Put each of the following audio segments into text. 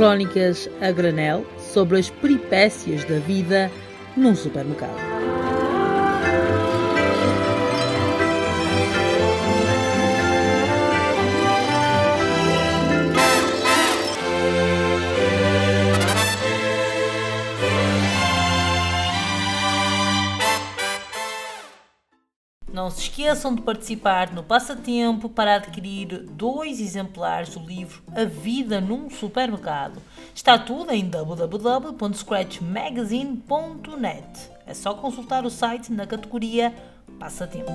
Crónicas a granel sobre as peripécias da vida num supermercado. Não se esqueçam de participar no passatempo para adquirir dois exemplares do livro A Vida num Supermercado. Está tudo em www.scratchmagazine.net. É só consultar o site na categoria Passatempos.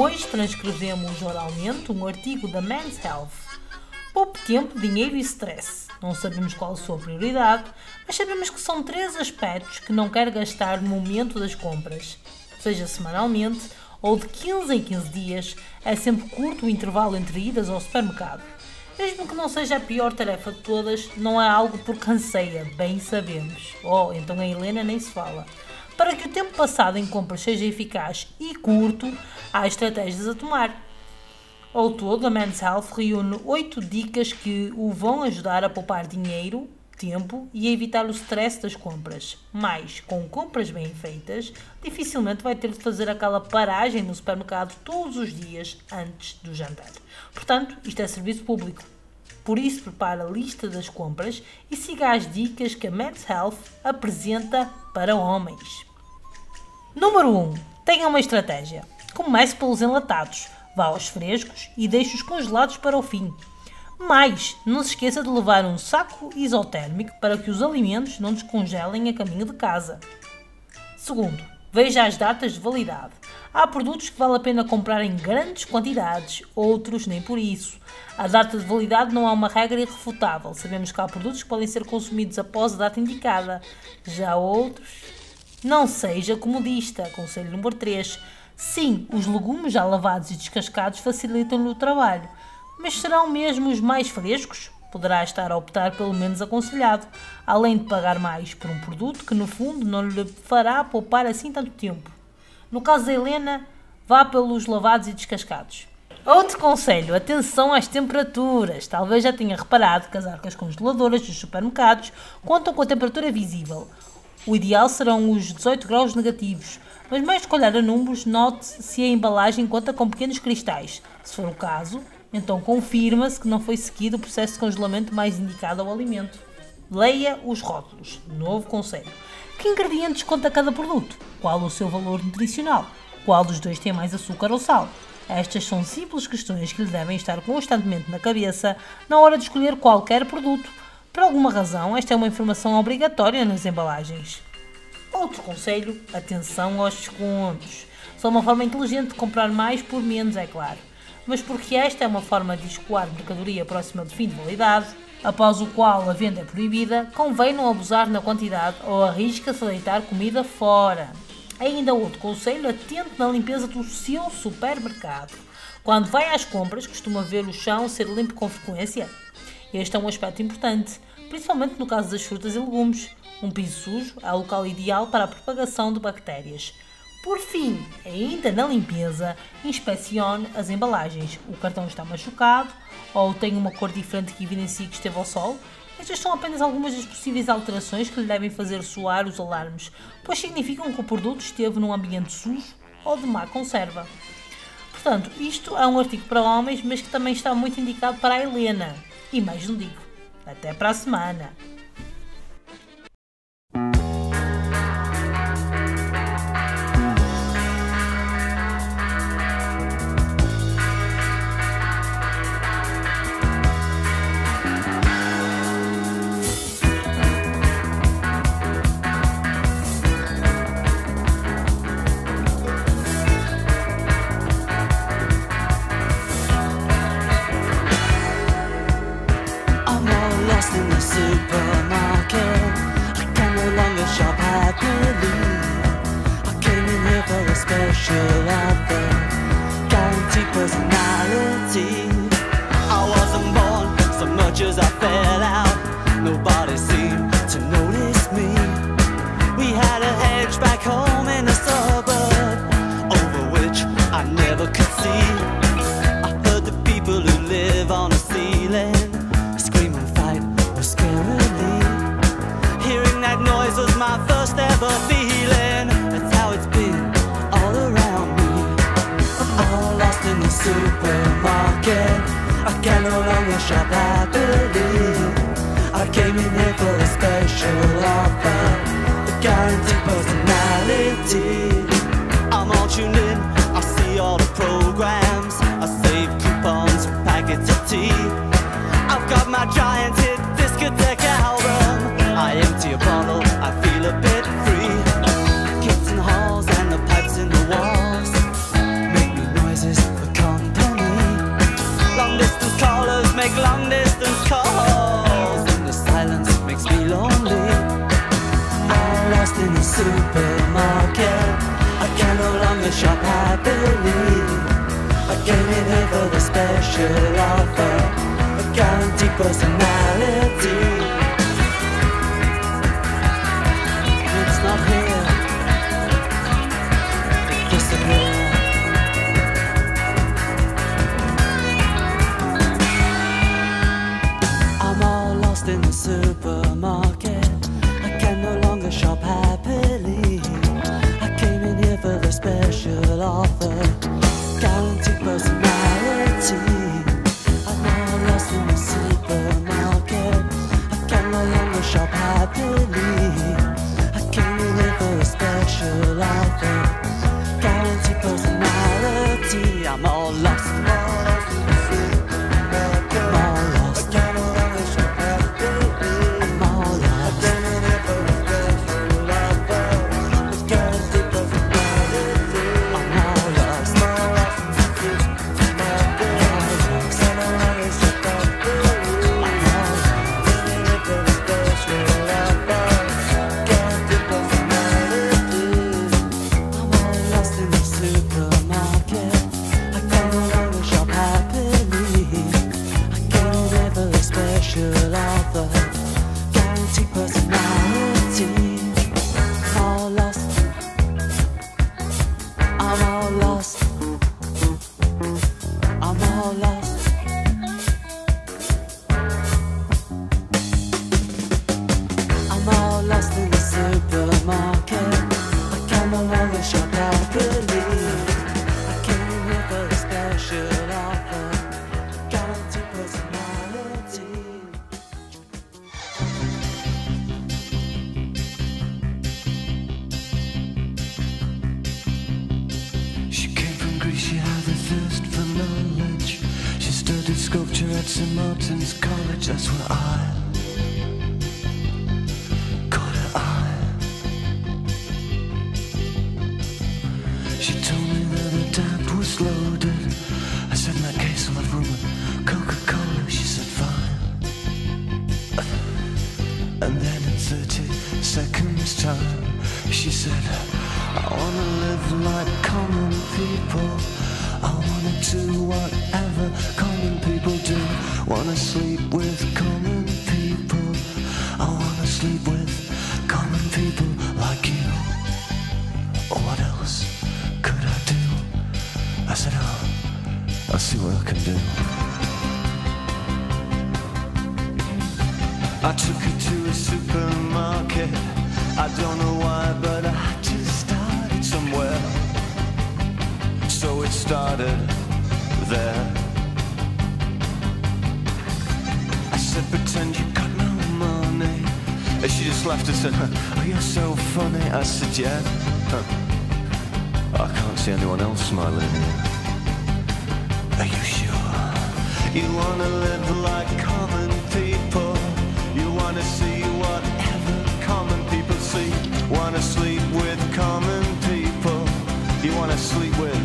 Hoje transcrevemos oralmente um artigo da Men's Health. Pouco tempo, dinheiro e stress. Não sabemos qual a sua prioridade, mas sabemos que são três aspectos que não quer gastar no momento das compras. Seja semanalmente ou de 15 em 15 dias, é sempre curto o intervalo entre idas ao supermercado. Mesmo que não seja a pior tarefa de todas, não é algo por canseia, bem sabemos. Oh, então a Helena nem se fala. Para que o tempo passado em compras seja eficaz e curto, há estratégias a tomar. Ao todo, a Men's Health reúne 8 dicas que o vão ajudar a poupar dinheiro, tempo e a evitar o stress das compras. Mas, com compras bem feitas, dificilmente vai ter de fazer aquela paragem no supermercado todos os dias antes do jantar. Portanto, isto é serviço público. Por isso, prepare a lista das compras e siga as dicas que a Men's Health apresenta para homens. Número 1. Tenha uma estratégia. Comece pelos enlatados, vá aos frescos e deixe os congelados para o fim. Mas não se esqueça de levar um saco isotérmico para que os alimentos não descongelem a caminho de casa. Segundo, veja as datas de validade. Há produtos que vale a pena comprar em grandes quantidades, outros nem por isso. A data de validade não é uma regra irrefutável. Sabemos que há produtos que podem ser consumidos após a data indicada. Já outros não seja comodista. Conselho número 3. Sim, os legumes já lavados e descascados facilitam-lhe o trabalho, mas serão mesmo os mais frescos? Poderá estar a optar pelo menos aconselhado, além de pagar mais por um produto que no fundo não lhe fará poupar assim tanto tempo. No caso da Helena, vá pelos lavados e descascados. Outro conselho, atenção às temperaturas. Talvez já tenha reparado que as arcas congeladoras dos supermercados contam com a temperatura visível. O ideal serão os 18 graus negativos, mas mais que olhar a números, note se a embalagem conta com pequenos cristais. Se for o caso, então confirma-se que não foi seguido o processo de congelamento mais indicado ao alimento. Leia os rótulos. Novo conselho. Que ingredientes conta cada produto? Qual o seu valor nutricional? Qual dos dois tem mais açúcar ou sal? Estas são simples questões que lhe devem estar constantemente na cabeça na hora de escolher qualquer produto por alguma razão, esta é uma informação obrigatória nas embalagens. Outro conselho: atenção aos descontos. São uma forma inteligente de comprar mais por menos, é claro. Mas porque esta é uma forma de escoar mercadoria próxima do fim de validade, após o qual a venda é proibida, convém não abusar na quantidade ou arrisca-se a deitar comida fora. Ainda outro conselho: atente na limpeza do seu supermercado. Quando vai às compras, costuma ver o chão ser limpo com frequência? Este é um aspecto importante, principalmente no caso das frutas e legumes. Um piso sujo é o local ideal para a propagação de bactérias. Por fim, ainda na limpeza, inspecione as embalagens. O cartão está machucado ou tem uma cor diferente que evidencie que esteve ao sol? Estas são apenas algumas das possíveis alterações que lhe devem fazer soar os alarmes, pois significam que o produto esteve num ambiente sujo ou de má conserva. Portanto, isto é um artigo para homens, mas que também está muito indicado para a Helena, e mais não digo. Até para a semana! sure of the guaranteed personality. I wasn't born so much as I fell out. Nobody seemed to notice me. We had a hedge back home in the suburb over which I never could see. I heard the people who live on the ceiling scream and fight was scarily. Hearing that noise was my first ever fear. I no longer shall believe I came in here for a special offer. The guaranteed personality. I'm all tuned in, I see all the programs. I save coupons, packets of tea. I've got my giant should offer a guaranteed personality. I came to live for a special life. Got into personality, I'm all lost. just what I Wanna sleep with. just laughed and said, oh, you're so funny. I said, yeah. I can't see anyone else smiling. Are you sure? You wanna live like common people. You wanna see whatever common people see. Wanna sleep with common people. You wanna sleep with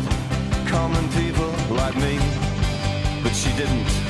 common people like me. But she didn't.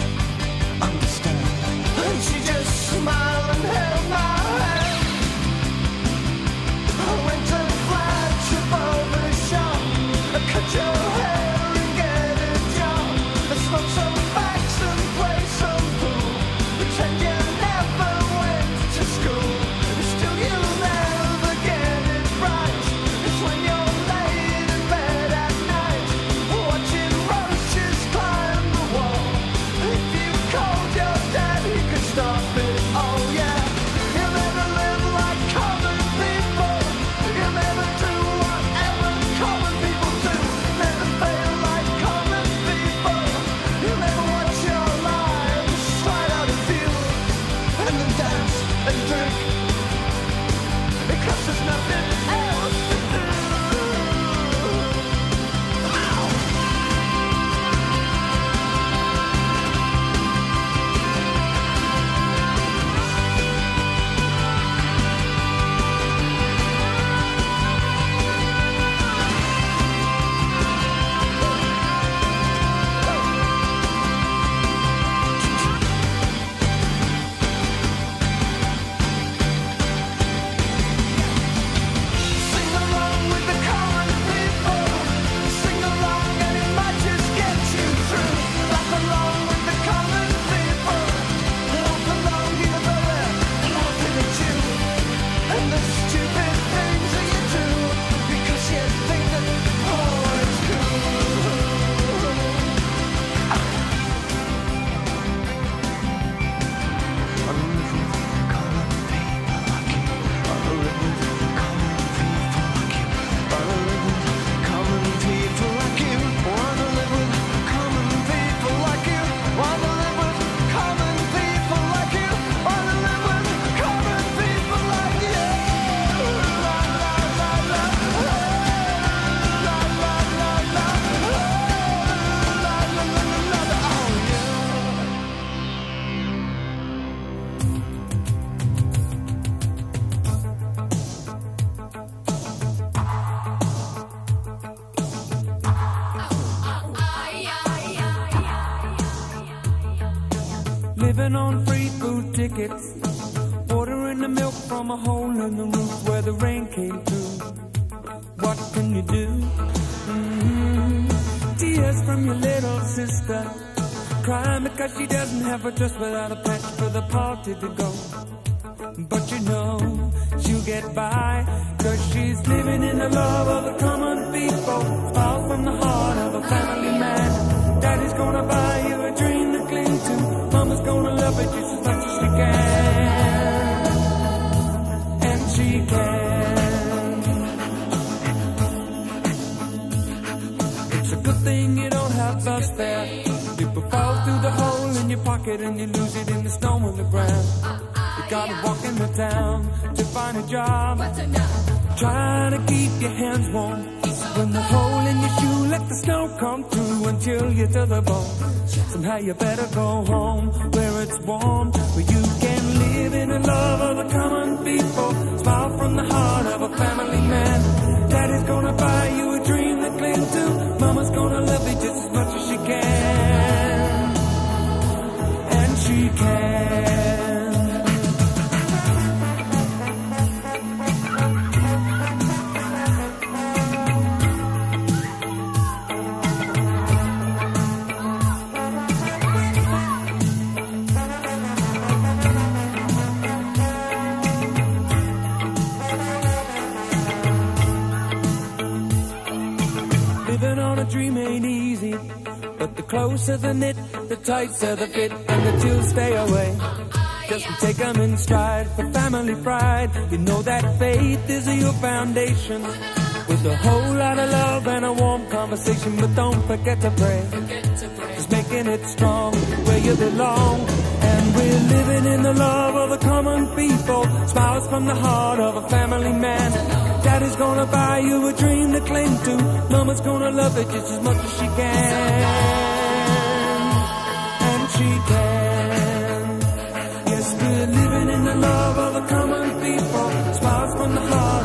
Living on free food tickets, watering the milk from a hole in the roof where the rain came through. What can you do? Mm-hmm. Tears from your little sister, crying because she doesn't have a dress without a patch for the party to go. But you know she'll get by Cause she's living in the love of the common And she can. It's a good thing you don't have that stamp. You put power through the hole in your pocket, and you lose it in the snow on the ground you gotta walk in the town to find a job. Trying to keep your hands warm. When the hole in your shoe, let the snow come through and chill you to the bone. Somehow you better go home where it's warm, where you can live in the love of the common people. Smile from the heart of a family man. Daddy's gonna buy you a dream to cling to. Mama's gonna love you just as much as she can. And she can. But the knit, the tighter the fit, and the chills stay away. Just take 'em in stride for family pride. You know that faith is your foundation. With a whole lot of love and a warm conversation, but don't forget to pray. Just making it strong where you belong. And we're living in the love of the common people. Smiles from the heart of a family man. Daddy's gonna buy you a dream to cling to. Mama's gonna love it just as much as she can she can. Yes, we're living in the love of the common people, Spies from the heart.